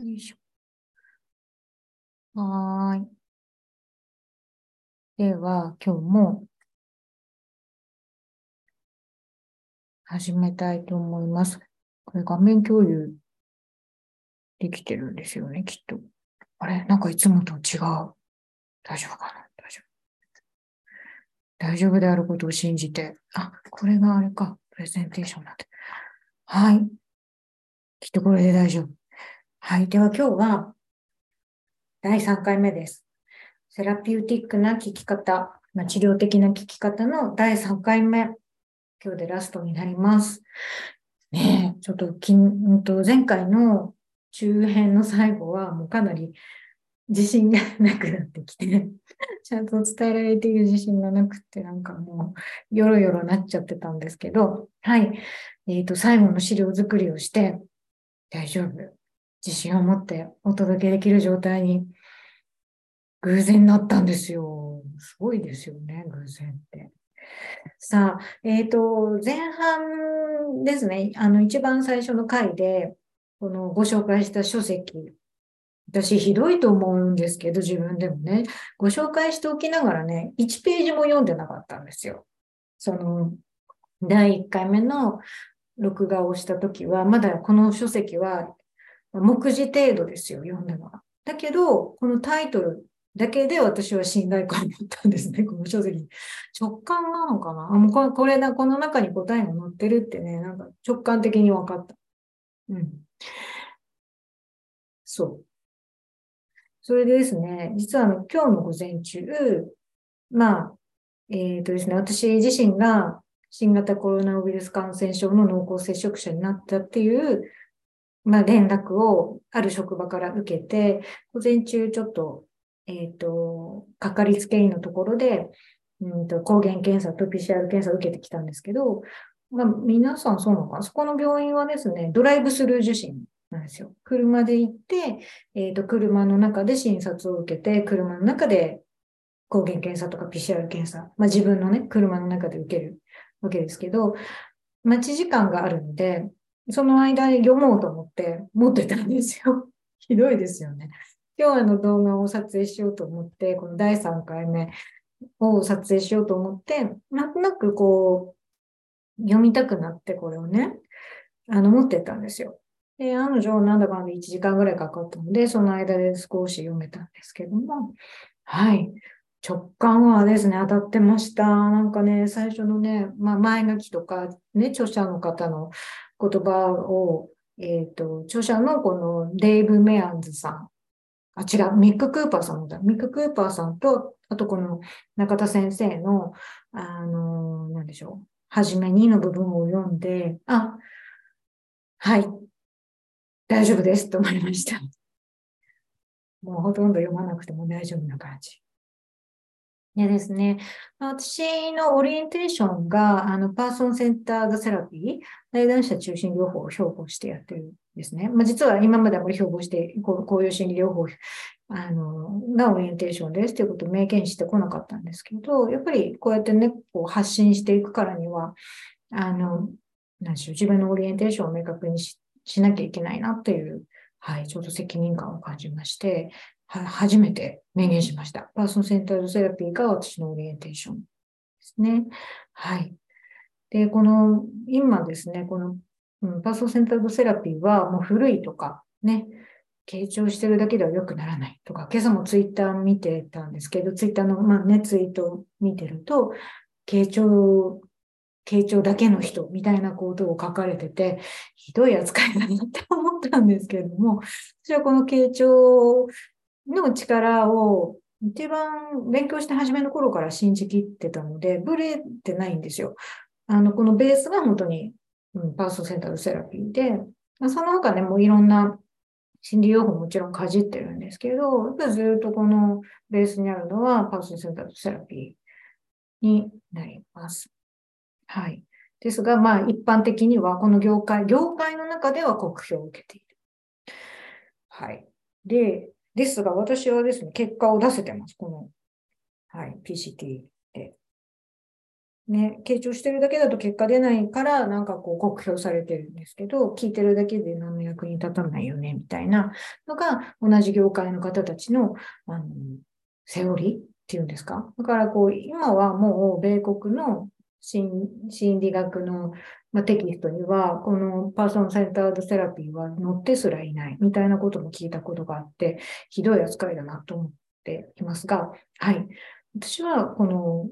よいしょ。はーい。では、今日も始めたいと思います。これ画面共有できてるんですよね、きっと。あれ？なんかいつもと違う。大丈夫かな？大丈夫。大丈夫であることを信じて。あ、これがあれか。プレゼンテーションなんて。はい。きっとこれで大丈夫。はい。では今日は第3回目です。セラピューティックな聞き方、まあ、治療的な聞き方の第3回目。今日でラストになります。ねえ、ちょっときん、と前回の中編の最後はもうかなり自信がなくなってきて、ちゃんと伝えられている自信がなくて、なんかもう、よろよろなっちゃってたんですけど、はい。えっ、と、最後の資料作りをして、大丈夫。自信を持ってお届けできる状態に偶然なったんですよ。すごいですよね、偶然って。さあ、えっ、と、前半ですね、あの、一番最初の回で、このご紹介した書籍、私ひどいと思うんですけど、自分でもね、ご紹介しておきながらね、1ページも読んでなかったんですよ。その、第1回目の録画をしたときは、まだこの書籍は目次程度ですよ、読んだのは。だけど、このタイトルだけで私は信頼感を持ったんですね、この書籍。直感なのかな？あもうこれこれだ、この中に答えが載ってるってね、なんか直感的に分かった。うん。そう。それでですね、実はあの今日の午前中、まあ、えっ、とですね、私自身が新型コロナウイルス感染症の濃厚接触者になったっていう、まあ、連絡をある職場から受けて、午前中ちょっと、えっ、と、かかりつけ医のところで、うんと抗原検査と PCR 検査を受けてきたんですけど、まあ、皆さんそうなのかな？そこの病院はですね、ドライブスルー受診なんですよ。車で行って、えっ、と、車の中で診察を受けて、車の中で抗原検査とか PCR 検査、まあ自分のね、車の中で受けるわけですけど、待ち時間があるので、その間に読もうと思って持ってたんですよ。ひどいですよね。今日あの動画を撮影しようと思って、この第3回目を撮影しようと思って、なんとなくこう、読みたくなってこれをね、あの持ってったんですよ。で、案の定なんだかんだ1時間ぐらいかかったので、その間で少し読めたんですけども、はい。直感はですね、当たってました。なんかね、最初のね、まあ、前書きとか、ね、著者の方の言葉を、えっ、と、著者のこのデイブ・メアンズさん、あ、違う、ミック・クーパーさんだ。ミック・クーパーさんと、あとこの中田先生の、あの、なんでしょう、はじめにの部分を読んで、あ、はい、大丈夫ですと思いました。もうほとんど読まなくても大丈夫な感じ。でですね、私のオリエンテーションが、あの、パーソンセンタードセラピー、内談者中心療法を標榜してやってるんですね。まあ、実は今まであまり標榜して、こうこういう心理療法あのがオリエンテーションですということを明言してこなかったんですけど、やっぱりこうやってね、こう発信していくからには、あの、なんでしょう、自分のオリエンテーションを明確にししなきゃいけないなという、はい、ちょっと責任感を感じまして、は初めて明言しました。パーソンセンタードセラピーが私のオリエンテーションですね。はい。で、この、今ですね、この、うん、パーソンセンタードセラピーはもう古いとか、ね、傾聴してるだけでは良くならないとか、今朝もツイッター見てたんですけど、ツイッターの、まあね、ツイートを見てると、傾聴、傾聴だけの人みたいなことを書かれてて、ひどい扱いだなって思ったんですけれども、私はこの傾聴の力を一番勉強して初めの頃から信じきってたので、ブレてないんですよ。あの、このベースが本当に、うん、パーソンセンタードセラピーで、その他ね、もういろんな心理療法もちろんかじってるんですけど、やっぱずっとこのベースにあるのはパーソンセンタードセラピーになります。はい。ですが、まあ一般的にはこの業界、業界の中では酷評を受けている。はい。で、ですが、私はですね、結果を出せてます。この、はい、PCT で。ね、傾聴してるだけだと結果出ないから、なんかこう酷評されてるんですけど、聞いてるだけで何の役に立たないよね、みたいなのが、同じ業界の方たちの、あの、セオリーっていうんですか？だからこう、今はもう米国の心理学の、まあ、テキストには、このパーソンセンタードセラピーは載ってすらいないみたいなことも聞いたことがあって、ひどい扱いだなと思っていますが、はい。私はこの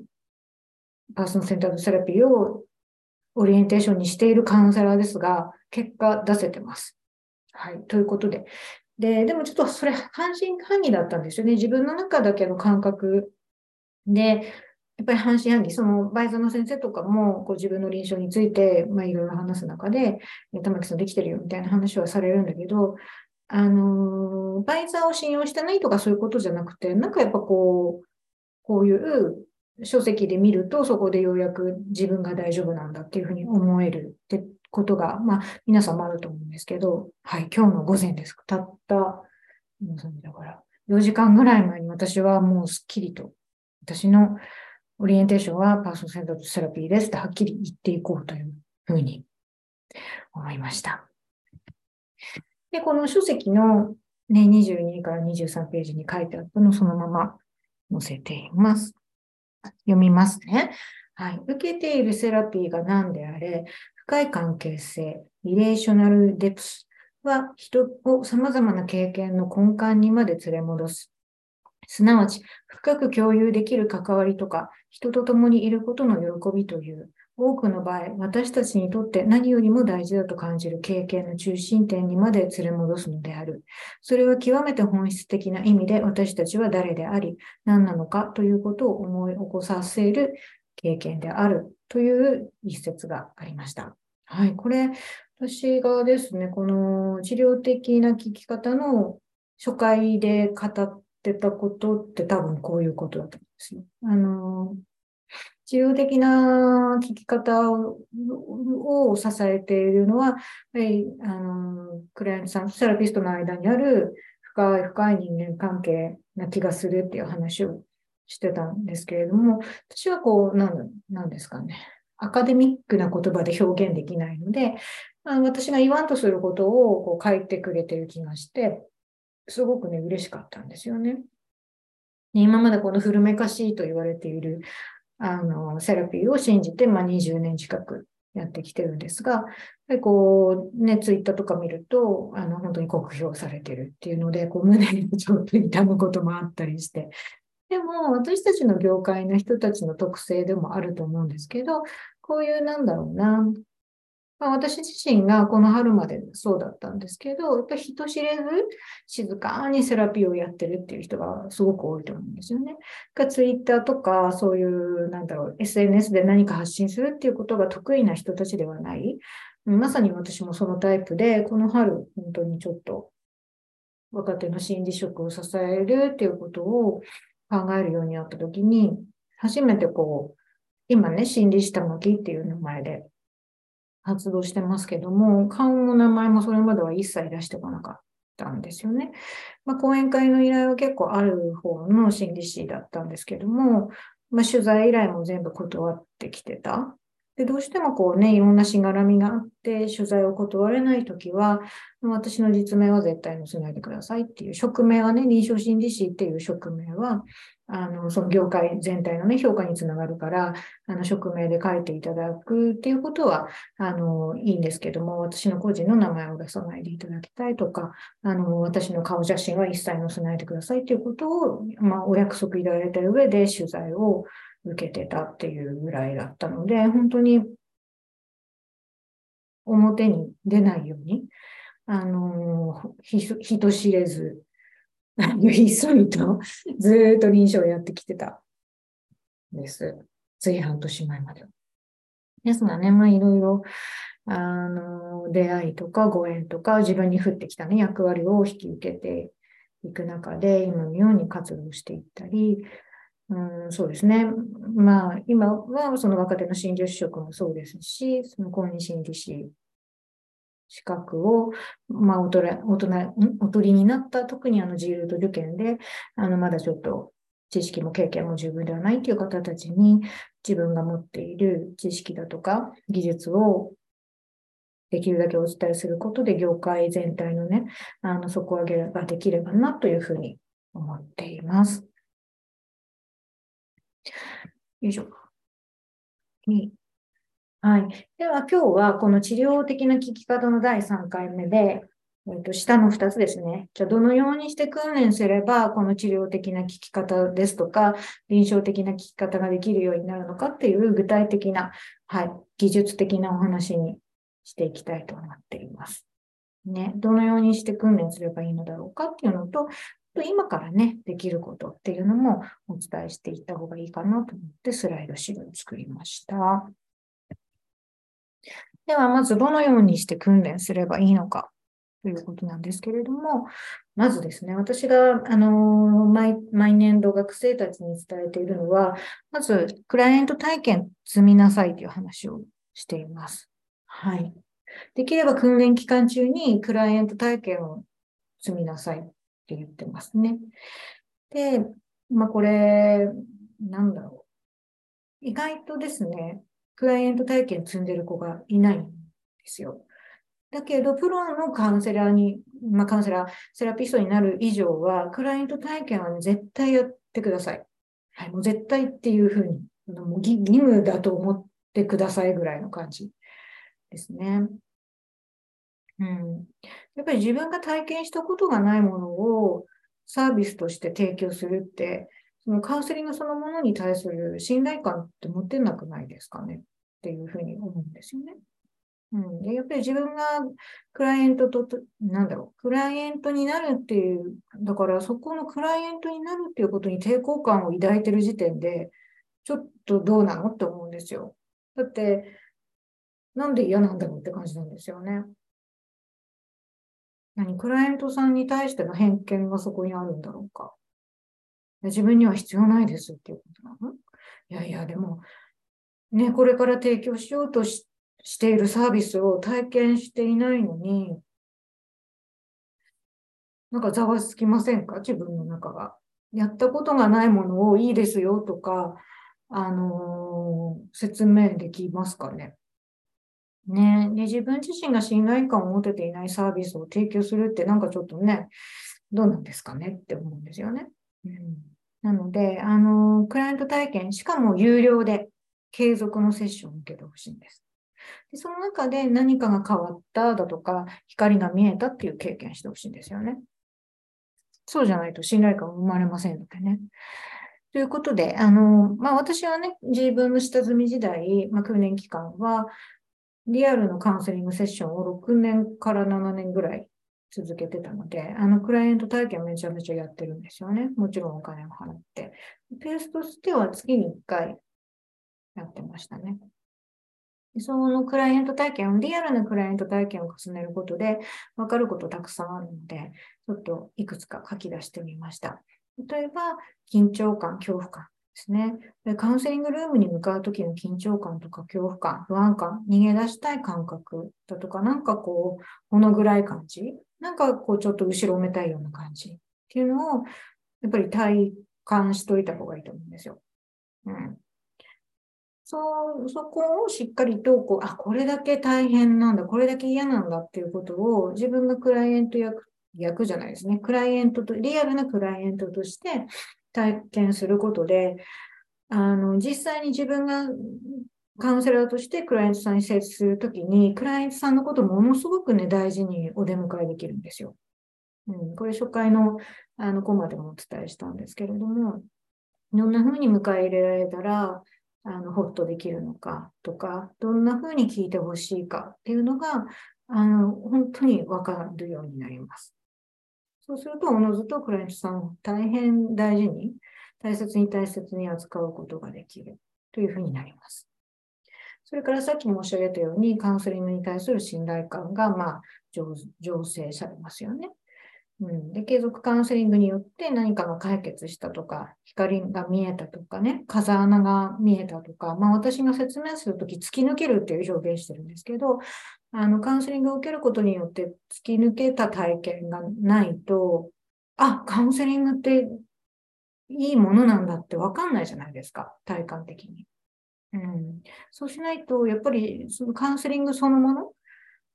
パーソンセンタードセラピーをオリエンテーションにしているカウンセラーですが、結果出せてます。はい。ということで。で、でもちょっとそれ半信半疑だったんですよね。自分の中だけの感覚で、やっぱり半信半疑、そのバイザーの先生とかもこう自分の臨床について、まあ、いろいろ話す中で、玉木さんできてるよみたいな話はされるんだけど、あの、バイザーを信用してないとかそういうことじゃなくて、なんかやっぱこう、こういう書籍で見ると、そこでようやく自分が大丈夫なんだっていうふうに思えるってことが、まあ、皆さんもあると思うんですけど、はい、今日の午前です。たった、だから、4時間ぐらい前に私はもうすっきりと、私のオリエンテーションはパーソンセンターセラピーですってはっきり言っていこうというふうに思いました。で、この書籍のね、22から23ページに書いてあったのをそのまま載せています。読みますね。はい。受けているセラピーが何であれ、深い関係性、リレーショナルデプスは人を様々な経験の根幹にまで連れ戻す。すなわち、深く共有できる関わりとか、人と共にいることの喜びという、多くの場合、私たちにとって何よりも大事だと感じる経験の中心点にまで連れ戻すのである。それは極めて本質的な意味で私たちは誰であり、何なのかということを思い起こさせる経験であるという一節がありました。はい、これ、私がですね、この治療的な聞き方の初回で語ってたことって多分こういうことだと思うんですよ。あの、治療的な聞き方を支えているのは、やはり、あの、クライアントさんとセラピストの間にある深い深い人間関係な気がするっていう話をしてたんですけれども、私はこう、なん、なんですかね。アカデミックな言葉で表現できないので、まあ、私が言わんとすることをこう書いてくれてる気がして、すごくね、嬉しかったんですよね。今までこの古めかしいと言われているあの、セラピーを信じて、まあ、20年近くやってきてるんですが、でこう、ね、ツイッターとか見ると、あの、本当に酷評されてるっていうので、こう、胸にちょっと痛むこともあったりして、でも、私たちの業界の人たちの特性でもあると思うんですけど、こういう、なんだろうな、まあ、私自身がこの春までそうだったんですけど、やっぱ人知れず静かにセラピーをやってるっていう人がすごく多いと思うんですよね。ツイッターとかそういう、なんだろう、SNS で何か発信するっていうことが得意な人たちではない。まさに私もそのタイプで、この春、本当にちょっと若手の心理職を支えるっていうことを考えるようになったときに、初めてこう、今ね、心理師玉木っていう名前で活動してますけども、顔も名前もそれまでは一切出してこなかったんですよね。まあ、講演会の依頼は結構ある方の心理師だったんですけども、まあ、取材依頼も全部断ってきてた。で、どうしてもこうね、いろんなしがらみがあって、取材を断れないときは、私の実名は絶対載せないでくださいっていう、職名はね、臨床心理士っていう職名は、あの、その業界全体のね、評価につながるから、あの、職名で書いていただくっていうことは、あの、いいんですけども、私の個人の名前を出さないでいただきたいとか、あの、私の顔写真は一切載せないでくださいっていうことを、まあ、お約束いただいた上で取材を受けてたっていうぐらいだったので、本当に表に出ないように、あの、人知れず、ひっそりとずっと臨床をやってきてたです。つい半年前まで。ですがね、まあいろいろ、あの、出会いとかご縁とか自分に降ってきたね、役割を引き受けていく中で、今のように活動していったり、うん、そうですね。まあ、今はその若手の診療職もそうですし、その公認心理師資格を、まあ、大人、大人、お取りになった、特にあの、自由と受験で、あの、まだちょっと、知識も経験も十分ではないという方たちに自分が持っている知識だとか技術をできるだけお伝えすることで業界全体のね、あの底上げができればなというふうに思っています。よいしょ。はい。では今日はこの治療的な聞き方の第3回目で、えー、と下の2つですね。じゃあどのようにして訓練すればこの治療的な聞き方ですとか臨床的な聞き方ができるようになるのかっていう具体的な、はい、技術的なお話にしていきたいと思っています。ね、どのようにして訓練すればいいのだろうかっていうのと、今からね、できることっていうのもお伝えしていった方がいいかなと思ってスライド資料を作りました。では、まずどのようにして訓練すればいいのかということなんですけれども、まずですね、私が、あの毎、毎年度学生たちに伝えているのは、まず、クライアント体験積みなさいという話をしています。はい。できれば訓練期間中にクライアント体験を積みなさいって言ってますね。で、まあこれ、なんだろう。意外とですね、クライアント体験積んでる子がいないんですよ。だけど、プロのカウンセラーに、まあカウンセラー、セラピストになる以上は、クライアント体験は、絶対やってください。はい、もう絶対っていうふうに、もう義務だと思ってくださいぐらいの感じですね。うん。やっぱり自分が体験したことがないものをサービスとして提供するって、そのカウンセリングそのものに対する信頼感って持てなくないですかねっていうふうに思うんですよね。うん、でやっぱり自分がクライアントと、なんだろう、クライアントになるっていう、だからそこのクライアントになるっていうことに抵抗感を抱いてる時点で、ちょっとどうなのって思うんですよ。だって、なんで嫌なんだろうって感じなんですよね。何、クライアントさんに対しての偏見がそこにあるんだろうか。自分には必要ないですっていうことなの？いやいや、でも、ね、これから提供しようとししているサービスを体験していないのに、なんかざわつきませんか？自分の中が。やったことがないものをいいですよとか、あのー、説明できますかね？ねで、自分自身が信頼感を持てていないサービスを提供するってなんかちょっとね、どうなんですかねって思うんですよね。うん、なので、あの、クライアント体験、しかも有料で継続のセッションを受けてほしいんです。でその中で何かが変わっただとか、光が見えたっていう経験してほしいんですよね。そうじゃないと信頼感生まれませんのでね。ということで、あの、まあ、私はね、自分の下積み時代、まあ、訓練期間は、リアルのカウンセリングセッションを6年から7年ぐらい続けてたので、あの、クライアント体験めちゃめちゃやってるんですよね。もちろんお金を払って。ペースとしては月に1回やってましたね。そのクライアント体験、リアルなクライアント体験を重ねることで分かることたくさんあるので、ちょっといくつか書き出してみました。例えば、緊張感、恐怖感。ですね。カウンセリングルームに向かうときの緊張感とか恐怖感、不安感、逃げ出したい感覚だとか、なんかこう、このぐらい感じなんかこう、ちょっと後ろめたいような感じっていうのを、やっぱり体感しといた方がいいと思うんですよ。うん。そう、そこをしっかりと、こう、あ、これだけ大変なんだ、これだけ嫌なんだっていうことを自分がクライアント役、役じゃないですね。クライアントと、リアルなクライアントとして体験することで、あの、実際に自分がカウンセラーとしてクライアントさんに接するときに、クライアントさんのことをものすごくね、大事にお出迎えできるんですよ。うん、これ初回のあのコマでもお伝えしたんですけれども、どんな風に迎え入れられたら、あの、ホッとできるのかとか、どんな風に聞いてほしいかっていうのが、あの、本当にわかるようになります。そうすると、おのずとクライアントさんを大変大事に、大切に大切に扱うことができるというふうになります。それからさっき申し上げたように、カウンセリングに対する信頼感が、まあ、醸成されますよね。うん、で継続カウンセリングによって何かが解決したとか、光が見えたとかね、風穴が見えたとか、まあ私が説明するとき突き抜けるっていう表現してるんですけど、あのカウンセリングを受けることによって突き抜けた体験がないと、あ、カウンセリングっていいものなんだってわかんないじゃないですか、体感的に。うん、そうしないと、やっぱりそのカウンセリングそのもの、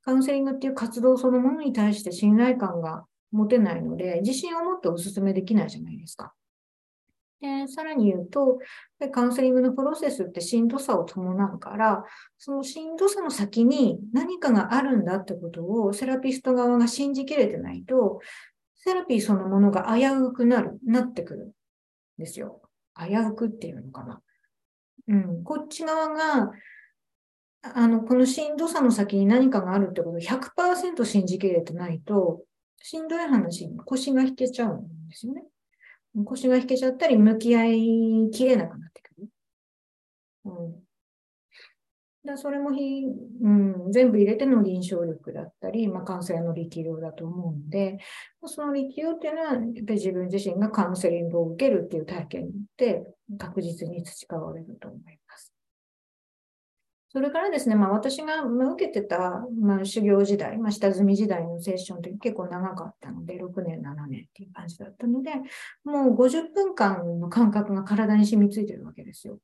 カウンセリングっていう活動そのものに対して信頼感が持てないので、自信を持ってお勧めできないじゃないですか。で、さらに言うと、カウンセリングのプロセスってしんどさを伴うから、そのしんどさの先に何かがあるんだってことをセラピスト側が信じきれてないと、セラピーそのものが危うくなる、なってくるんですよ。危うくっていうのかな。うん、こっち側が、あの、このしんどさの先に何かがあるってことを100%信じきれてないと、しんどい話に腰が引けちゃうんですよね。腰が引けちゃったり、向き合いきれなくなってくる。うん。だそれもひ、うん、全部入れての臨床力だったり、まあ、感染の力量だと思うんで、その力量っていうのは、やっぱり自分自身がカウンセリングを受けるっていう体験で確実に培われると思います。それからですね、まあ、私が受けてた、まあ、修行時代、まあ、下積み時代のセッションって結構長かったので、6年、7年っていう感じだったので、もう50分間の感覚が体に染みついてるわけですよ。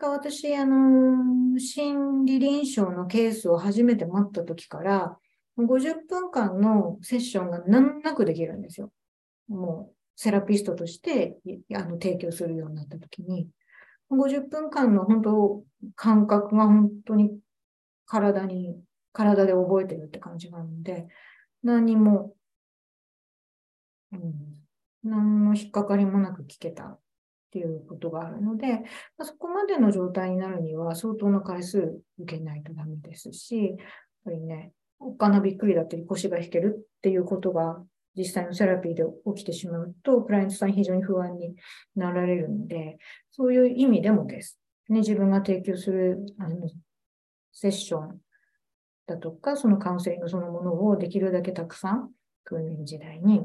私、あの、心理臨床のケースを初めて待った時から、50分間のセッションが難なくできるんですよ。もう、セラピストとしてあの提供するようになった時に、50分間の本当、感覚が本当に体に、体で覚えてるって感じなので、何も、うん、何の引っかかりもなく聞けたっていうことがあるので、まそこまでの状態になるには相当な回数受けないとダメですし、やっぱりね、おっかなびっくりだったり腰が引けるっていうことが実際のセラピーで起きてしまうと、クライアントさん非常に不安になられるので、そういう意味でもです。ね、自分が提供するあのセッションだとか、そのカウンセリングそのものをできるだけたくさん訓練時代に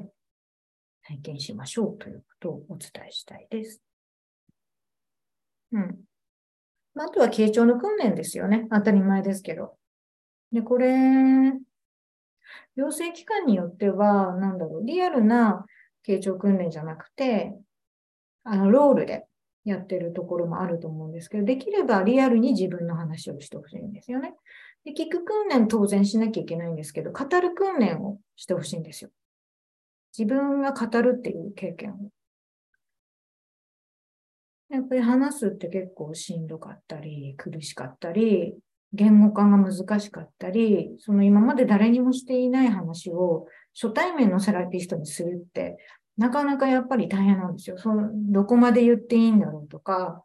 体験しましょうということをお伝えしたいです。うん。あとは傾聴の訓練ですよね。当たり前ですけど。で、これ、養成機関によっては、なんだろう、リアルな傾聴訓練じゃなくて、あの、ロールでやってるところもあると思うんですけど、できればリアルに自分の話をしてほしいんですよね。で、聞く訓練当然しなきゃいけないんですけど、語る訓練をしてほしいんですよ。自分が語るっていう経験を。やっぱり話すって結構しんどかったり、苦しかったり、言語化が難しかったり、その今まで誰にもしていない話を初対面のセラピストにするって、なかなかやっぱり大変なんですよ。そのどこまで言っていいんだろうとか、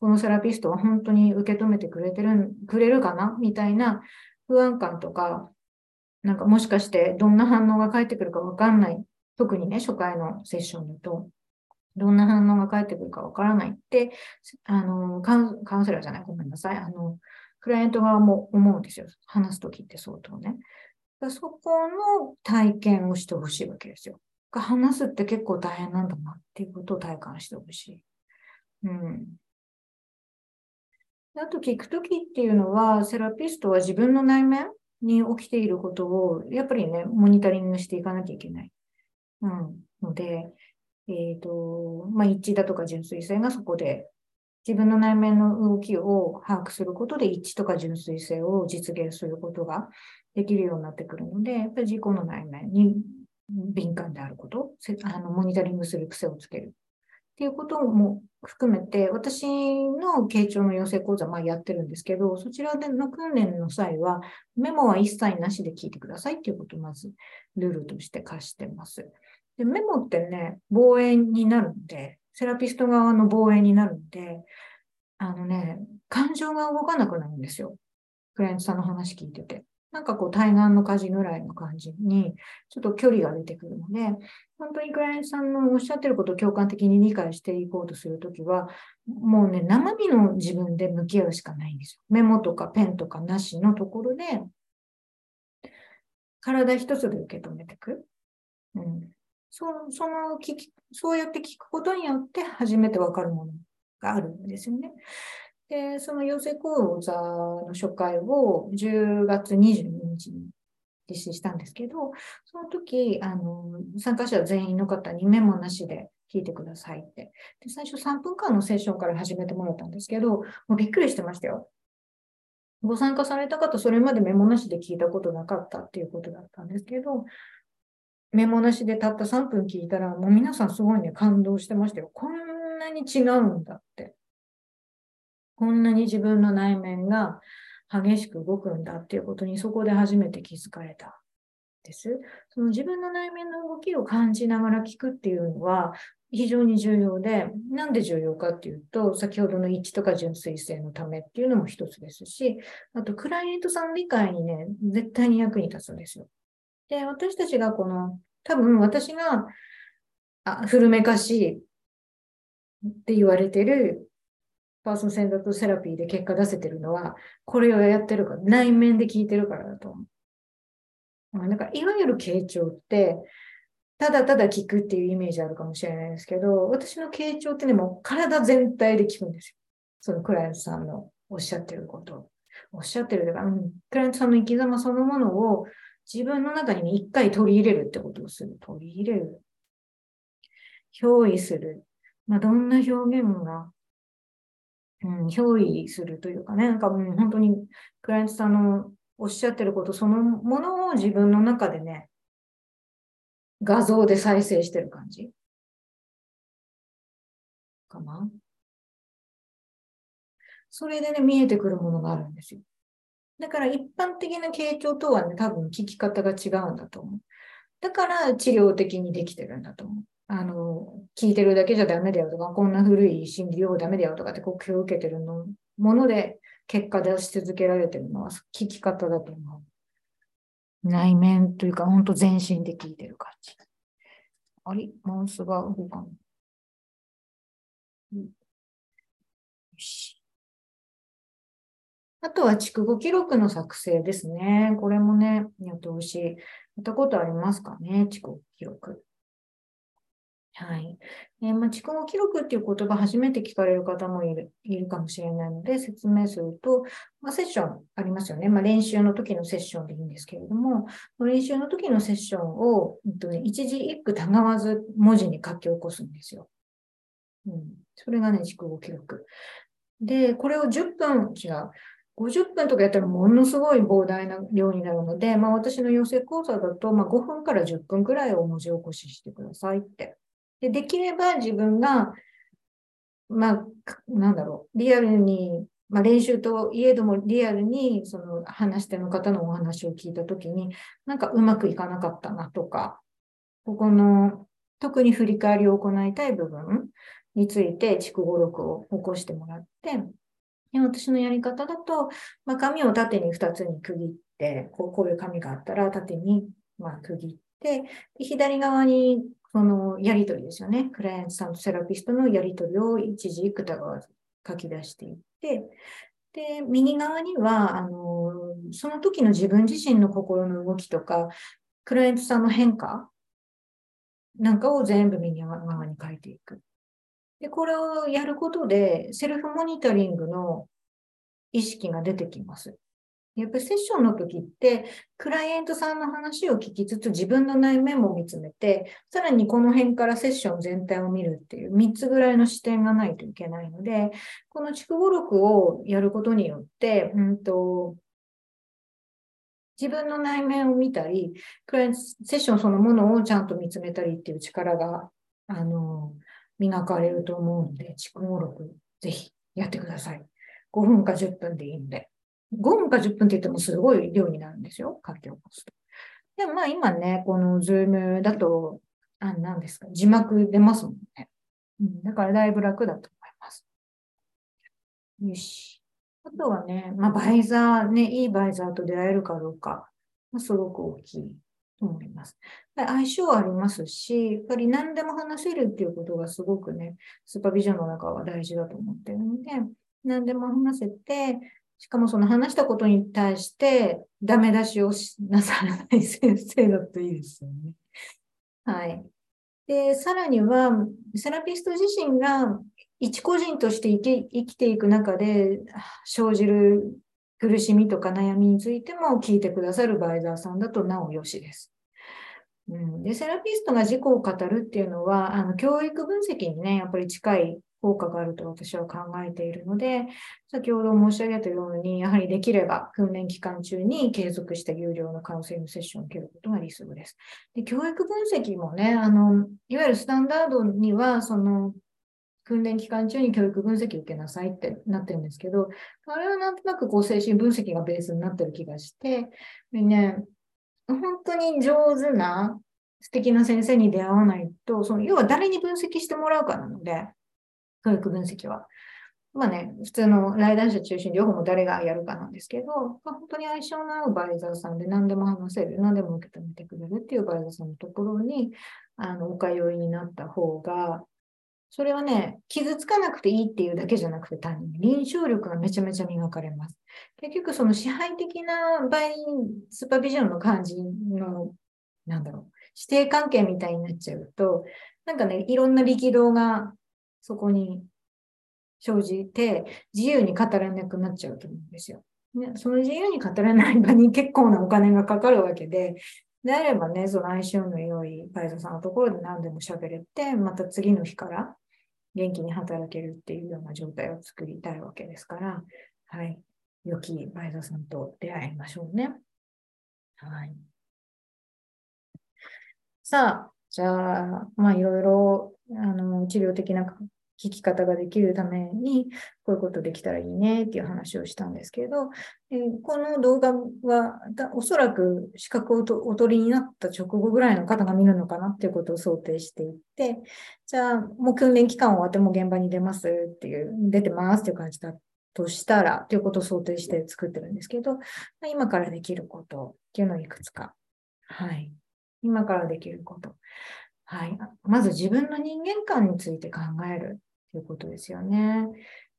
このセラピストは本当に受け止めてくれてる、くれるかな？みたいな不安感とか、なんかもしかしてどんな反応が返ってくるかわかんない。特にね、初回のセッションだと、どんな反応が返ってくるかわからないって、あのカウンセラーじゃない、ごめんなさい。あの、クライアント側も思うんですよ。話すときって相当ね。そこの体験をしてほしいわけですよ。話すって結構大変なんだなっていうことを体感してほしい。うん。あと聞くときっていうのは、セラピストは自分の内面に起きていることを、やっぱりね、モニタリングしていかなきゃいけない。うん。ので、えっ、ー、と、まあ、一致だとか純粋性がそこで自分の内面の動きを把握することで一致とか純粋性を実現することができるようになってくるので、やっぱり自己の内面に敏感であること、あのモニタリングする癖をつけるっていうことも含めて、私の傾聴の養成講座、まあ、やってるんですけど、そちらでの訓練の際は、メモは一切なしで聞いてくださいっていうことをまずルールとして課してます。でメモってね、防衛になるんで、セラピスト側の防衛になるんで、あのね、感情が動かなくなるんですよ。クライアントさんの話聞いてて。なんかこう、対岸の火事ぐらいの感じに、ちょっと距離が出てくるので、本当にクライアントさんのおっしゃってることを共感的に理解していこうとするときは、もうね、生身の自分で向き合うしかないんですよ。メモとかペンとかなしのところで、体一つで受け止めていく。うん、そその聞き、そうやって聞くことによって初めてわかるものがあるんですよね。で、その養成講座の初回を10月22日に実施したんですけど、その時、あの、参加者全員の方にメモなしで聞いてくださいって。で、最初3分間のセッションから始めてもらったんですけど、もうびっくりしてましたよ。ご参加された方、それまでメモなしで聞いたことなかったっていうことだったんですけど、メモなしでたった3分聞いたら、もう皆さんすごいね、感動してましたよ。こんなに違うんだって。こんなに自分の内面が激しく動くんだっていうことにそこで初めて気づかれた。です。その自分の内面の動きを感じながら聞くっていうのは非常に重要で、なんで重要かっていうと、先ほどの一致とか純粋性のためっていうのも一つですし、あとクライアントさん理解にね、絶対に役に立つんですよ。で、私たちがこの、多分私が、あ古めかしいって言われてるパーソンセンターとセラピーで結果出せてるのは、これをやってるから、内面で聞いてるからだと思う。なんかいわゆる傾聴って、ただただ聞くっていうイメージあるかもしれないですけど、私の傾聴ってね、もう体全体で聞くんですよ。そのクライアントさんのおっしゃってること。おっしゃってるというか、うん、クライアントさんの生き様そのものを自分の中に一回取り入れるってことをする。取り入れる。憑依する。まあ、どんな表現が、うん、憑依するというかね、なんかもう本当にクライアントさんのおっしゃってることそのものを自分の中でね、画像で再生してる感じかなそれでね、見えてくるものがあるんですよ。だから一般的な傾聴とはね、多分聞き方が違うんだと思う。だから治療的にできてるんだと思う。あの、聞いてるだけじゃダメだよとか、こんな古い心理療法ダメだよとかって国評を受けてるのもので結果出し続けられてるのは聞き方だと思う。内面というか、ほんと全身で聞いてる感じ。あれ？マウスが動かない。よし。あとは筑後記録の作成ですね。これもね、やってほしい。やったことありますかね筑後記録。はい。えー、まあ、蓄音記録っていう言葉初めて聞かれる方もいるいるかもしれないので説明すると、まあ、セッションありますよね。まあ、練習の時のセッションでいいんですけれども、練習の時のセッションを、えっとね、一字一句たがわず文字に書き起こすんですよ。うん、それがね、蓄音記録。で、これを10分、違う。50分とかやったらものすごい膨大な量になるので、まあ、私の養成講座だと、まあ、5分から10分くらいを文字起こししてくださいって。でできれば自分が、まあ、なんだろう、リアルに、まあ、練習といえどもリアルにその話し手の方のお話を聞いたときに、なんかうまくいかなかったなとか、ここの特に振り返りを行いたい部分について、筑語録を起こしてもらって、私のやり方だと、まあ、紙を縦に2つに区切って、こうこういう紙があったら縦にまあ区切って、で左側にそのやりとりですよね。クライアントさんとセラピストのやりとりを一時疑わず書き出していって、で、右側には、あの、その時の自分自身の心の動きとか、クライアントさんの変化なんかを全部右側に書いていく。で、これをやることで、セルフモニタリングの意識が出てきます。やっぱりセッションの時って、クライアントさんの話を聞きつつ自分の内面も見つめて、さらにこの辺からセッション全体を見るっていう3つぐらいの視点がないといけないので、この筑語録をやることによって、うんと、自分の内面を見たり、クライアントセッションそのものをちゃんと見つめたりっていう力が、あの、磨かれると思うので、筑語録ぜひやってください。5分か10分でいいんで。5分か10分って言ってもすごい量になるんですよ。書き起こすと。でもまあ今ね、このズームだと、あ、何ですか、字幕出ますもんね。うん、だからだいぶ楽だと思います。よし。あとはね、まあバイザーね、いいバイザーと出会えるかどうか、まあ、すごく大きいと思います。相性ありますし、やっぱり何でも話せるっていうことがすごくね、スーパービジョンの中は大事だと思ってるので、何でも話せて、しかもその話したことに対してダメ出しをなさらない先生だといいですよね。はい。で、さらには、セラピスト自身が一個人として生き生きていく中で生じる苦しみとか悩みについても聞いてくださるバイザーさんだとなおよしです。うん、で、セラピストが自己を語るっていうのは、あの教育分析にね、やっぱり近い効果があると私は考えているので、先ほど申し上げたように、やはりできれば訓練期間中に継続した有料のカウンセリングセッションを受けることが理想です。で教育分析もね、あの、いわゆるスタンダードには、その、訓練期間中に教育分析を受けなさいってなってるんですけど、あれはなんとなくこう精神分析がベースになってる気がして、でね、本当に上手な素敵な先生に出会わないと、その要は誰に分析してもらうかなので、教育分析は。まあね、普通の来談者中心、両方も誰がやるかなんですけど、まあ、本当に相性の合うバイザーさんで何でも話せる、何でも受け止めてくれるっていうバイザーさんのところに、あの、お通いになった方が、それはね、傷つかなくていいっていうだけじゃなくて、単に臨床力がめちゃめちゃ磨かれます。結局、その支配的なバイスーパービジョンの感じの、なんだろう、指定関係みたいになっちゃうと、なんかね、いろんな力道がそこに生じて、自由に語らなくなっちゃうと思うんですよ。ね、その自由に語らない場に結構なお金がかかるわけで、であればね、その相性の良いパイゾさんのところで何でも喋れて、また次の日から元気に働けるっていうような状態を作りたいわけですから、はい。良き前田さんと出会いましょうね。はい。さあ、じゃあ、まあいろいろ、あの、治療的な聞き方ができるために、こういうことできたらいいねっていう話をしたんですけど、えこの動画はおそらく資格をお取りになった直後ぐらいの方が見るのかなっていうことを想定していて、じゃあもう訓練期間終わっても現場に出ますっていう、出てますっていう感じだとしたら、ということを想定して作ってるんですけど、今からできることっていうのをいくつか。はい。今からできること。はい。まず自分の人間観について考えるいうことですよね。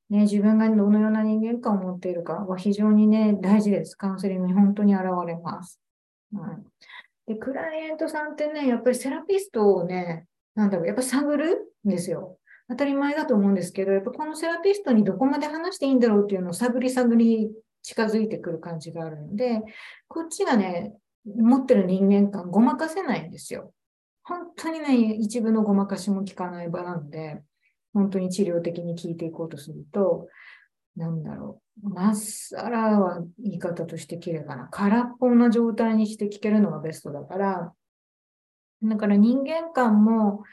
ね、自分がどのような人間観を持っているかは非常にね、大事です。カウンセリングに本当に現れます。うん、で、クライアントさんってね、やっぱりセラピストをね、なんだろう、やっぱ探るんですよ。当たり前だと思うんですけど、やっぱこのセラピストにどこまで話していいんだろうっていうのを探り探り近づいてくる感じがあるので、こっちがね、持ってる人間観ごまかせないんですよ。本当にね、一部のごまかしも効かない場なので、本当に治療的に聞いていこうとすると、なんだろう。まっさらは言い方として綺麗かな。空っぽな状態にして聞けるのがベストだから、だから人間観も、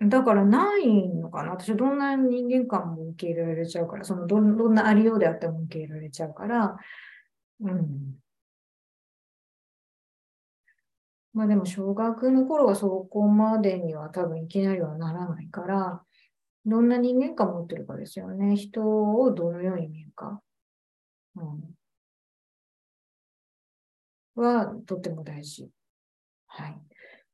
だからないのかな。私どんな人間観も受け入れられちゃうから、そのどどんなありようであっても受け入れられちゃうから、うん。まあでも小学の頃はそこまでには多分いきなりはならないから、どんな人間観を持ってるかですよね。人をどのように見るか。うん、はとても大事。はい。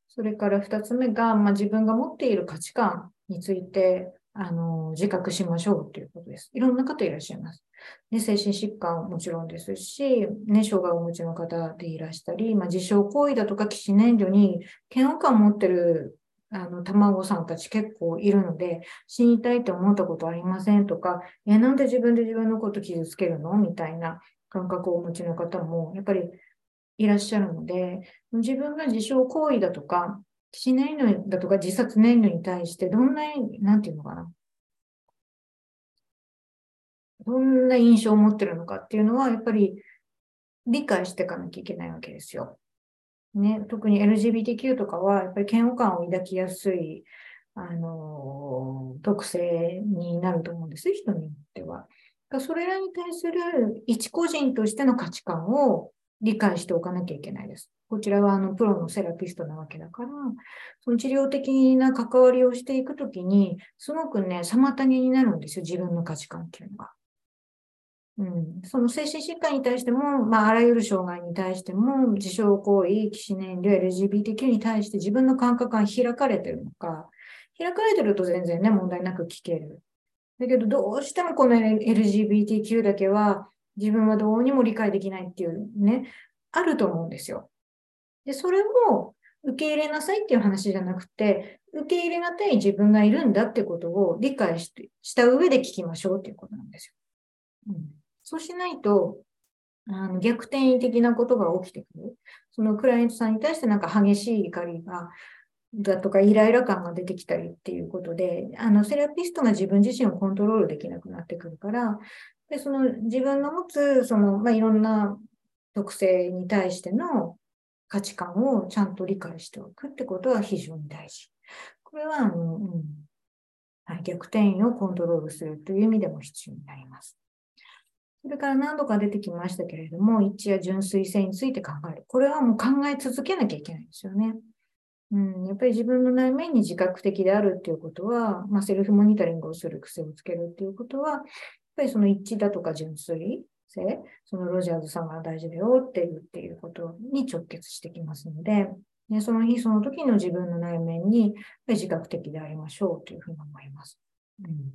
それから二つ目が、まあ、自分が持っている価値観について、あの、自覚しましょうということです。いろんな方いらっしゃいます。ね、精神疾患もちろんですし、ね、障害をお持ちの方でいらしたり、まあ、自傷行為だとか、起死燃料に嫌悪感を持ってるあの、卵さんたち結構いるので、死にたいって思ったことありませんとか、え、なんで自分で自分のこと傷つけるの？みたいな感覚をお持ちの方も、やっぱりいらっしゃるので、自分が自傷行為だとか、死燃料だとか自殺燃料に対して、どんな、なんていうのかな。どんな印象を持ってるのかっていうのは、やっぱり理解していかなきゃいけないわけですよ。ね、特に LGBTQ とかは、やっぱり嫌悪感を抱きやすい、あの、特性になると思うんです、人によっては。それらに対する一個人としての価値観を理解しておかなきゃいけないです。こちらはあのプロのセラピストなわけだから、その治療的な関わりをしていくときに、すごくね、妨げになるんですよ、自分の価値観っていうのが。うん、その精神疾患に対しても、まあ、あらゆる障害に対しても、自傷行為、起死燃料、LGBTQ に対して自分の感覚が開かれてるのか、開かれてると全然ね、問題なく聞ける。だけど、どうしてもこの LGBTQ だけは、自分はどうにも理解できないっていうね、あると思うんですよ。で、それを受け入れなさいっていう話じゃなくて、受け入れがたい自分がいるんだってことを理解してした上で聞きましょうっていうことなんですよ。うんそうしないと、あの逆転的なことが起きてくる。そのクライアントさんに対してなんか激しい怒りが、だとかイライラ感が出てきたりっていうことで、あの、セラピストが自分自身をコントロールできなくなってくるから、で、その自分の持つ、その、まあ、いろんな特性に対しての価値観をちゃんと理解しておくってことは非常に大事。これは、あの、うん、はい、逆転をコントロールするという意味でも必要になります。それから何度か出てきましたけれども、一致や純粋性について考える。これはもう考え続けなきゃいけないんですよね。うん、やっぱり自分の内面に自覚的であるっていうことは、まあ、セルフモニタリングをする癖をつけるっていうことは、やっぱりその一致だとか純粋性、そのロジャーズさんが大事だよっていうっていうことに直結してきますので、ね、その日その時の自分の内面に自覚的でありましょうというふうに思います。うん、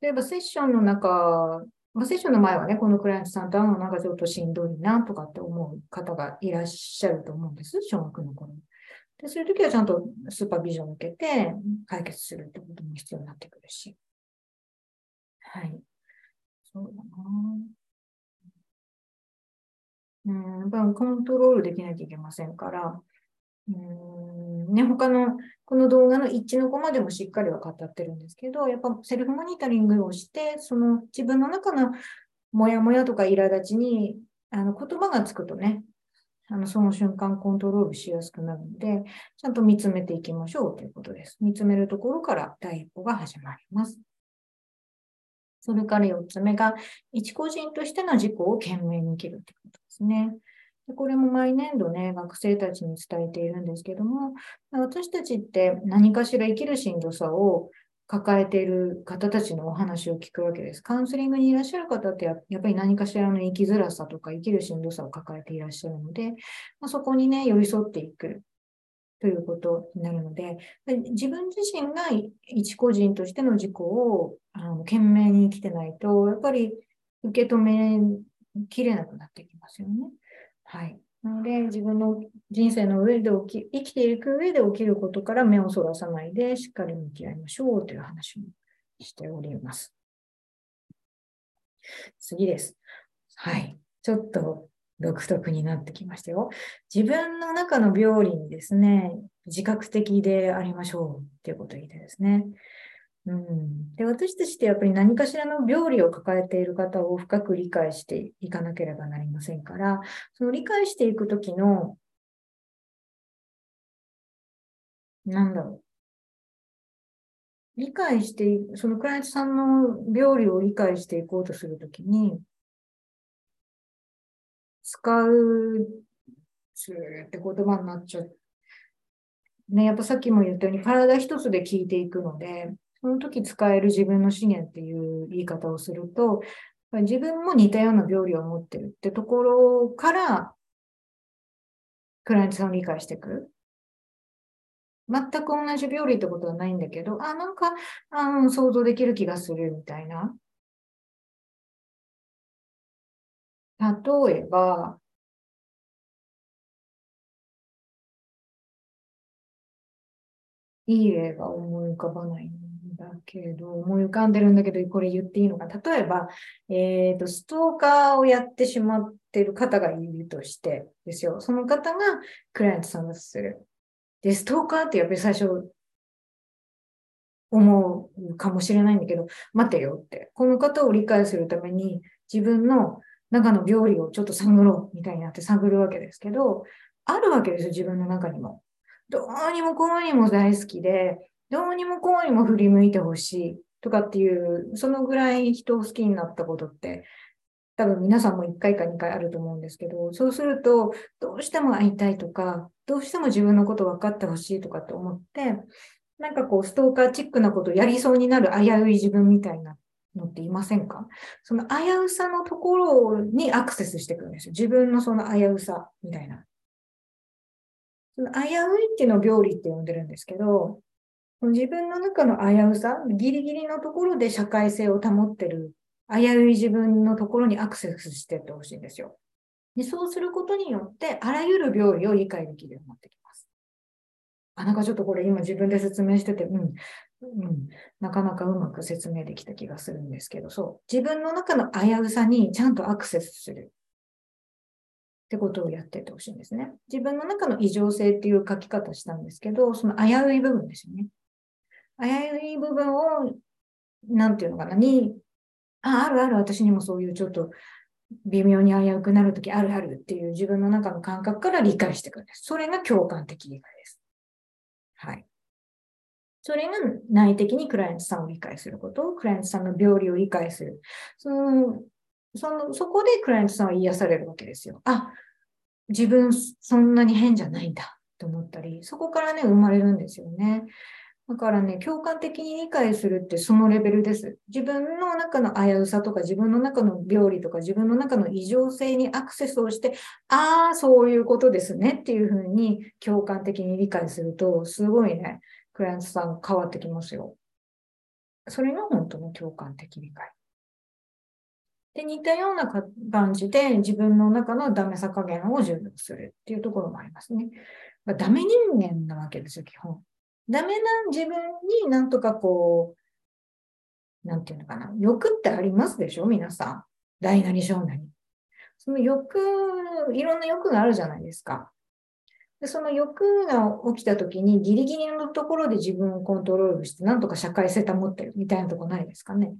例えばセッションの中、セッションの前はね、このクライアントさんと会うのなんかちょっとしんどいなとかって思う方がいらっしゃると思うんです、小学の頃。で、そういう時はちゃんとスーパービジョンを受けて解決するってことも必要になってくるし。はい。そうだな。うん、やっぱコントロールできなきゃいけませんから、うんね、他の、この動画の一致のコマでもしっかりは語ってるんですけど、やっぱセルフモニタリングをして、その自分の中のモヤモヤとか苛立ちにあの言葉がつくとね、あのその瞬間コントロールしやすくなるので、ちゃんと見つめていきましょうということです。見つめるところから第一歩が始まります。それから4つ目が、一個人としての自己を懸命に生きるということですね。でこれも毎年度ね、学生たちに伝えているんですけども、私たちって何かしら生きるしんどさを抱えている方たちのお話を聞くわけです。カウンセリングにいらっしゃる方ってやっぱり何かしらの生きづらさとか生きるしんどさを抱えていらっしゃるので、まあ、そこにね、寄り添っていくということになるので、自分自身が一個人としての自己をあの懸命に生きてないと、やっぱり受け止めきれなくなってきますよね。はい。なので、自分の人生の上で起き、生きていく上で起きることから目をそらさないで、しっかり向き合いましょうという話をしております。次です。はい。ちょっと独特になってきましたよ。自分の中の病理にですね、自覚的でありましょうっていうことを言いたいですね。うん、で私たちってやっぱり何かしらの病理を抱えている方を深く理解していかなければなりませんから、その理解していくときの、なんだろう。理解して、そのクライアントさんの病理を理解していこうとするときに、使う、つーって言葉になっちゃう。ね、やっぱさっきも言ったように体一つで聞いていくので、その時使える自分の資源っていう言い方をすると、自分も似たような病理を持ってるってところから、クライアントさんを理解していく。全く同じ病理ってことはないんだけど、あ、なんか、あの、想像できる気がするみたいな。例えば、いい例が思い浮かばないだけど、思い浮かんでるんだけど、これ言っていいのか。例えば、えっ、ー、と、ストーカーをやってしまってる方がいるとしてですよ。その方がクライアントさんだとする。で、ストーカーってやっぱり最初、思うかもしれないんだけど、待てよって。この方を理解するために、自分の中の病理をちょっと探ろうみたいになって探るわけですけど、あるわけですよ、自分の中にも。どうにもこうにも大好きで、どうにもこうにも振り向いてほしいとかっていう、そのぐらい人を好きになったことって、多分皆さんも1回か2回あると思うんですけど、そうすると、どうしても会いたいとか、どうしても自分のこと分かってほしいとかって思って、なんかこう、ストーカーチックなことをやりそうになる危うい自分みたいなのっていませんか？その危うさのところにアクセスしていくんですよ。自分のその危うさみたいな。その危ういっていうのを病理って呼んでるんですけど、自分の中の危うさ、ギリギリのところで社会性を保ってる危うい自分のところにアクセスしていってほしいんですよ。でそうすることによって、あらゆる病理を理解できるようになってきます。あ、なんかちょっとこれ今自分で説明してて、うん、うん、なかなかうまく説明できた気がするんですけど、そう。自分の中の危うさにちゃんとアクセスする。ってことをやっててほしいんですね。自分の中の異常性っていう書き方したんですけど、その危うい部分ですよね。危うい部分を、なんていうのかな、に、あ、あるある、私にもそういうちょっと微妙に危うくなるときあるあるっていう自分の中の感覚から理解していくんです。それが共感的理解です。はい。それが内的にクライアントさんを理解すること、クライアントさんの病理を理解する。その、その、そこでクライアントさんは癒されるわけですよ。あ、自分そんなに変じゃないんだと思ったり、そこからね、生まれるんですよね。だからね、共感的に理解するってそのレベルです。自分の中の危うさとか、自分の中の病理とか、自分の中の異常性にアクセスをして、ああ、そういうことですねっていうふうに共感的に理解すると、すごいね、クライアントさん変わってきますよ。それが本当の共感的理解。で、似たような感じで自分の中のダメさ加減を重要するっていうところもありますね。ダメ人間なわけですよ、基本。ダメな自分になんとかこう、なんていうのかな。欲ってありますでしょ？皆さん。大なり小なり。その欲、いろんな欲があるじゃないですか。でその欲が起きた時にギリギリのところで自分をコントロールして、なんとか社会性保ってるみたいなとこないですかね。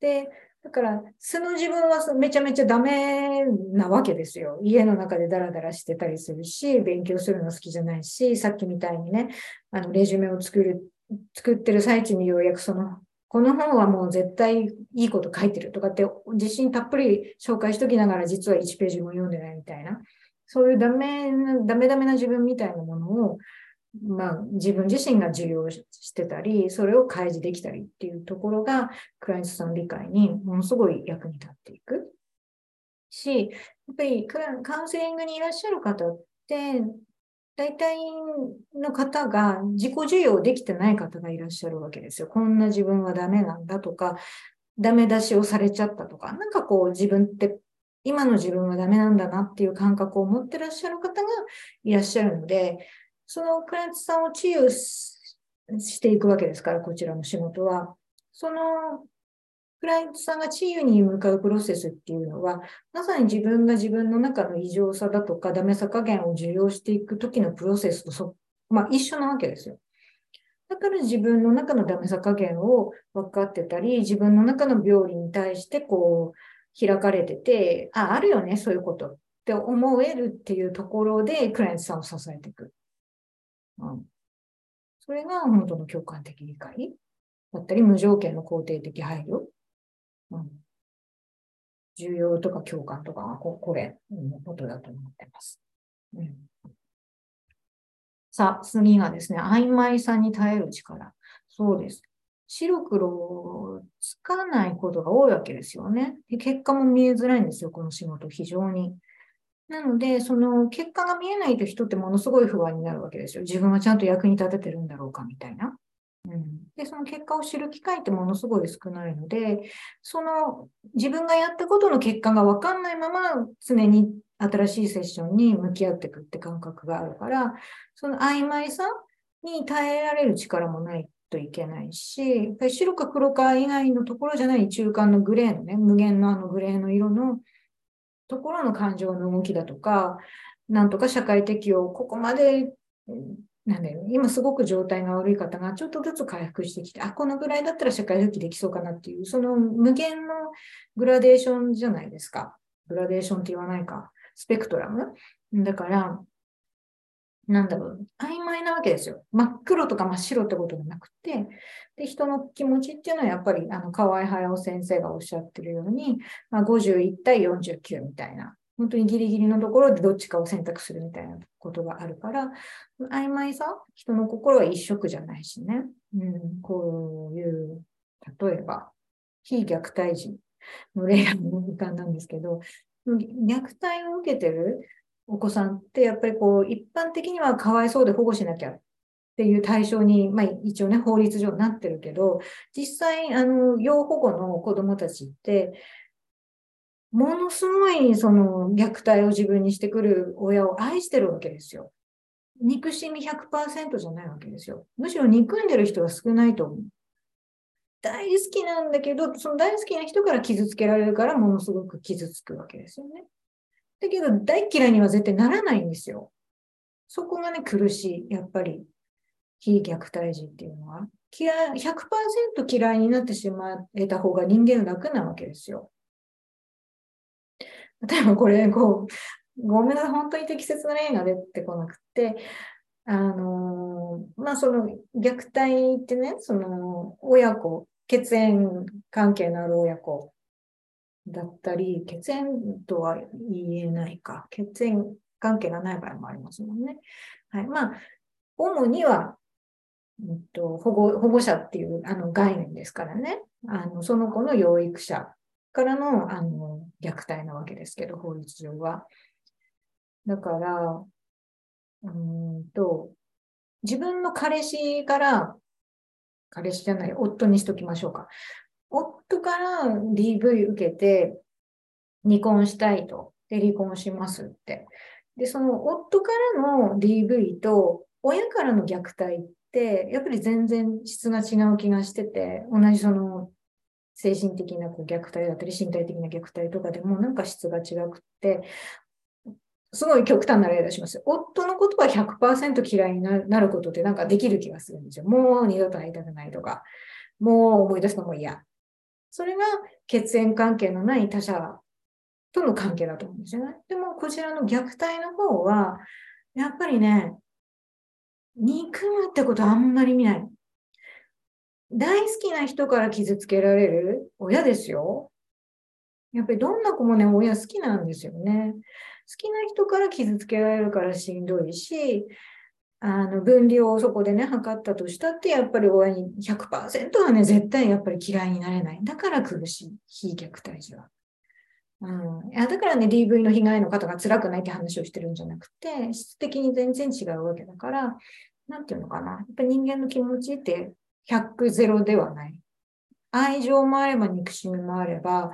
で、だから、素の自分はめちゃめちゃダメなわけですよ。家の中でダラダラしてたりするし、勉強するの好きじゃないし、さっきみたいにね、あの、レジュメを作る、作ってる最中にようやくその、この本はもう絶対いいこと書いてるとかって自信たっぷり紹介しときながら実は1ページも読んでないみたいな、そういうダメ、ダメダメな自分みたいなものをまあ、自分自身が授業してたり、それを開示できたりっていうところが、クライアントさん理解にものすごい役に立っていく。し、やっぱりカウンセリングにいらっしゃる方って、大体の方が自己授与できてない方がいらっしゃるわけですよ。こんな自分はダメなんだとか、ダメ出しをされちゃったとか、なんかこう自分って今の自分はダメなんだなっていう感覚を持ってらっしゃる方がいらっしゃるので、そのクライアントさんを治癒していくわけですから、こちらの仕事は。そのクライアントさんが治癒に向かうプロセスっていうのは、まさに自分が自分の中の異常さだとかダメさ加減を受容していくときのプロセスとそ、まあ、一緒なわけですよ。だから自分の中のダメさ加減を分かってたり、自分の中の病理に対してこう開かれてて、あ、あるよね、そういうことって思えるっていうところでクライアントさんを支えていく。うん。それが本当の共感的理解だったり、無条件の肯定的配慮。うん。重要とか共感とかがここれのことだと思ってます。うん。さあ、次がですね、曖昧さに耐える力。そうです。白黒つかないことが多いわけですよね。で結果も見えづらいんですよ、この仕事、非常に。なので、その結果が見えないと人ってものすごい不安になるわけですよ。自分はちゃんと役に立ててるんだろうかみたいな。うん、で、その結果を知る機会ってものすごい少ないので、その自分がやったことの結果がわかんないまま常に新しいセッションに向き合っていくって感覚があるから、その曖昧さに耐えられる力もないといけないし、やっぱり白か黒か以外のところじゃない中間のグレーのね、無限のあのグレーの色のところの感情の動きだとか、なんとか社会適応、ここまで、なんだよ、今すごく状態が悪い方がちょっとずつ回復してきて、あ、このぐらいだったら社会復帰できそうかなっていう、その無限のグラデーションじゃないですか。グラデーションって言わないか。スペクトラム。だから、なんだろう、曖昧なわけですよ。真っ黒とか真っ白ってことじゃなくて、で、人の気持ちっていうのはやっぱり、あの、河合隼先生がおっしゃってるように、まあ、51対49みたいな、本当にギリギリのところでどっちかを選択するみたいなことがあるから、曖昧さ、人の心は一色じゃないしね。うん、こういう、例えば、非虐待児の例が浮かんだんですけど、虐待を受けてるお子さんってやっぱりこう一般的にはかわいそうで保護しなきゃっていう対象に、まあ、一応ね法律上なってるけど実際あの要保護の子どもたちってものすごいその虐待を自分にしてくる親を愛してるわけですよ。憎しみ100%じゃないわけですよ。むしろ憎んでる人は少ないと思う。大好きなんだけど、その大好きな人から傷つけられるからものすごく傷つくわけですよね。だけど、大嫌いには絶対ならないんですよ。そこがね、苦しい。やっぱり、非虐待児っていうのは。嫌い、100%嫌いになってしまえた方が人間楽なわけですよ。例えばこれ、こう、ごめんなさい、本当に適切な例が出てこなくて、あのまあ、その虐待ってね、その親子、血縁関係のある親子だったり、血縁とは言えないか、血縁関係がない場合もありますもんね。はい。まあ、主には、うんと、保護保護者っていうあの概念ですからね。あのその子の養育者からのあの虐待なわけですけど、法律上は。だから、うんと、自分の彼氏から、彼氏じゃない、夫にしときましょうか。夫から DV 受けて、離婚したいと。で、離婚しますって。で、その夫からの DV と親からの虐待って、やっぱり全然質が違う気がしてて、同じその精神的なこう虐待だったり身体的な虐待とかでもなんか質が違くって、すごい極端な例出します。夫のことは100%嫌いになることってなんかできる気がするんですよ。もう二度と会いたくないとか、もう思い出すのも嫌。それが血縁関係のない他者との関係だと思うんですよね。でも、こちらの虐待の方は、やっぱりね、憎むってことあんまり見ない。大好きな人から傷つけられる親ですよ。やっぱりどんな子もね、親好きなんですよね。好きな人から傷つけられるからしんどいし、あの分離をそこでね、測ったとしたって、やっぱり親に100%はね、絶対やっぱり嫌いになれない。だから苦しい、非虐待児は。うん、いやだからね、DV の被害の方が辛くないって話をしてるんじゃなくて、質的に全然違うわけだから、なんていうのかな。やっぱ人間の気持ちって100ゼロではない。愛情もあれば憎しみもあれば、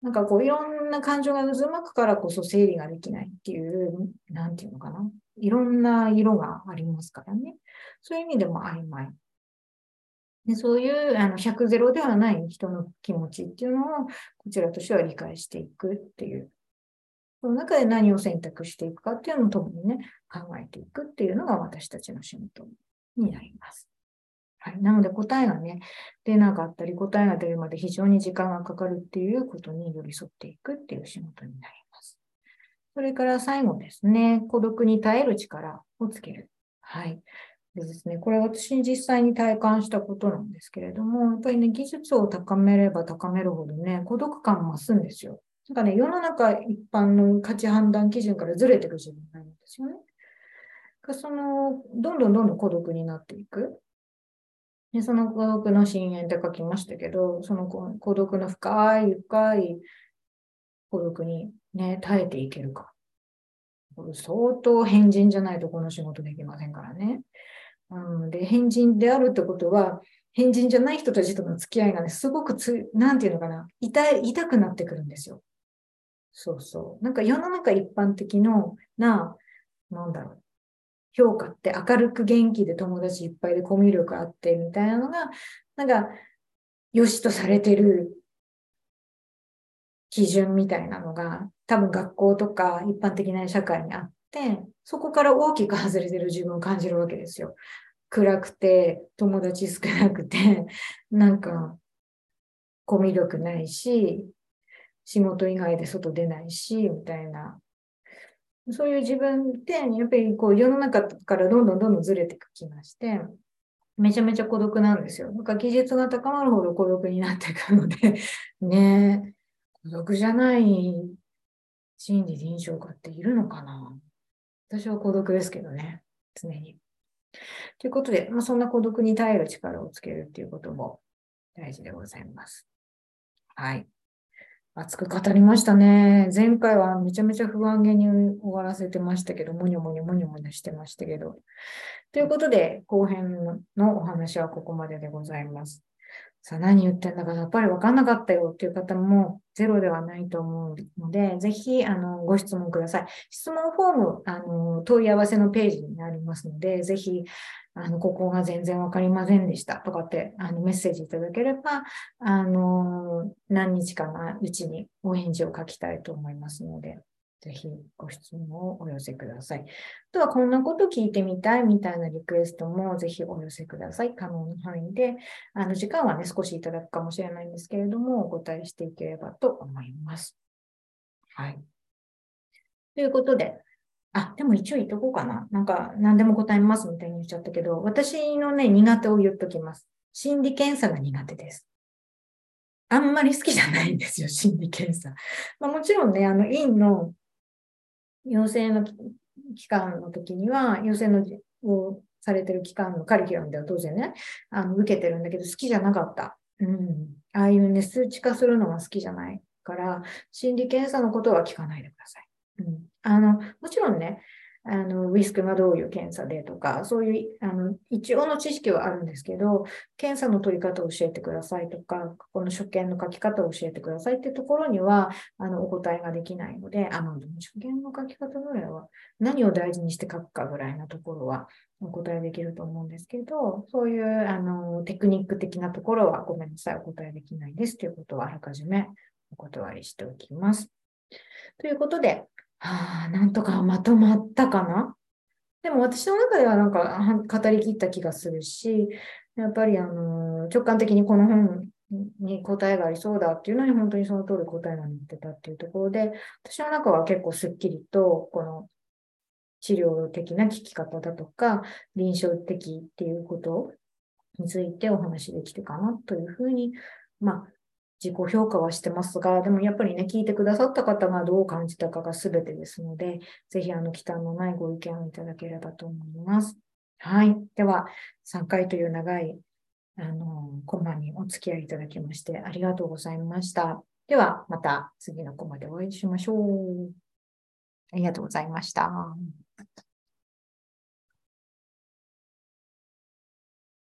なんかこういろんな感情が渦巻くからこそ整理ができないっていう、なんていうのかな。いろんな色がありますからね。そういう意味でも曖昧。でそういうあの100ゼロではない人の気持ちっていうのをこちらとしては理解していくっていう。その中で何を選択していくかっていうのを共にね、考えていくっていうのが私たちの仕事になります。はい。なので答えがね、出なかったり、答えが出るまで非常に時間がかかるっていうことに寄り添っていくっていう仕事になります。それから最後ですね、孤独に耐える力をつける。はい。でですね、これ私実際に体感したことなんですけれども、やっぱりね、技術を高めれば高めるほどね、孤独感増すんですよ。なんかね、世の中一般の価値判断基準からずれていく自分がいるんですよね。その、どんどんどんどん孤独になっていく。で、その孤独の深淵って書きましたけど、その孤独の深い深い孤独にね、耐えていけるか。相当変人じゃないとこの仕事できませんからね。うん、で、変人であるってことは、変人じゃない人たちとの付き合いがね、すごくつ、なんていうのかな、痛い、痛くなってくるんですよ。そうそう。なんか世の中一般的のな、なんだろう。評価って明るく元気で友達いっぱいでコミュ力あってみたいなのが、なんか、良しとされてる基準みたいなのが、多分学校とか一般的な社会にあって、そこから大きく外れてる自分を感じるわけですよ。暗くて、友達少なくて、なんか、コミュ力ないし、仕事以外で外出ないし、みたいなそういう自分って、やっぱりこう世の中からどんどんどんどんずれてきまして、めちゃめちゃ孤独なんですよ。なんか技術が高まるほど孤独になっていくので ね孤独じゃない心理臨床家っているのかな？私は孤独ですけどね、常に。ということで、まあ、そんな孤独に耐える力をつけるっていうことも大事でございます。はい。熱く語りましたね。前回はめちゃめちゃ不安げに終わらせてましたけど、もにょもにょもにょもにょしてましたけど。ということで、後編のお話はここまででございます。さあ、何言ってんだかやっぱり分かんなかったよっていう方もゼロではないと思うので、ぜひ、あの、ご質問ください。質問フォーム、あの、問い合わせのページにありますので、ぜひ、あの、ここが全然わかりませんでしたとかって、あの、メッセージいただければ、あの、何日かのうちにお返事を書きたいと思いますので、ぜひご質問をお寄せください。あとはこんなこと聞いてみたいみたいなリクエストもぜひお寄せください。可能な範囲で、あの時間はね、少しいただくかもしれないんですけれども、お答えしていければと思います。はい。ということで、あ、でも一応言っとこうかな。なんか、何でも答えますみたいに言っちゃったけど、私のね、苦手を言っときます。心理検査が苦手です。あんまり好きじゃないんですよ、心理検査。まあ、もちろんね、あの、院の陽性の期間の時には、陽性のをされてる期間のカリキュラムでは当然ね、あの受けてるんだけど、好きじゃなかった。うん。ああいうね、数値化するのは好きじゃないから、心理検査のことは聞かないでください。うん。あの、もちろんね、あの、ウィスクがどういう検査でとか、そういう、あの、一応の知識はあるんですけど、検査の取り方を教えてくださいとか、この所見の書き方を教えてくださいっていうところには、あの、お答えができないので、あの、所見の書き方ぐらいは、何を大事にして書くかぐらいなところは、お答えできると思うんですけど、そういう、あの、テクニック的なところは、ごめんなさい、お答えできないですということは、あらかじめお断りしておきます。ということで、はあ、なんとかまとまったかな？でも私の中ではなんか語りきった気がするし、やっぱりあの直感的にこの本に答えがありそうだっていうのに本当にその通り答えが載ってたっていうところで、私の中は結構すっきりと、この治療的な聞き方だとか、臨床的っていうことについてお話できてかなというふうに、まあ、自己評価はしてますが、でもやっぱりね、聞いてくださった方がどう感じたかが全てですので、ぜひあの、忌憚のないご意見をいただければと思います。はい。では、3回という長い、あの、コマにお付き合いいただきましてありがとうございました。では、また次のコマでお会いしましょう。ありがとうございました。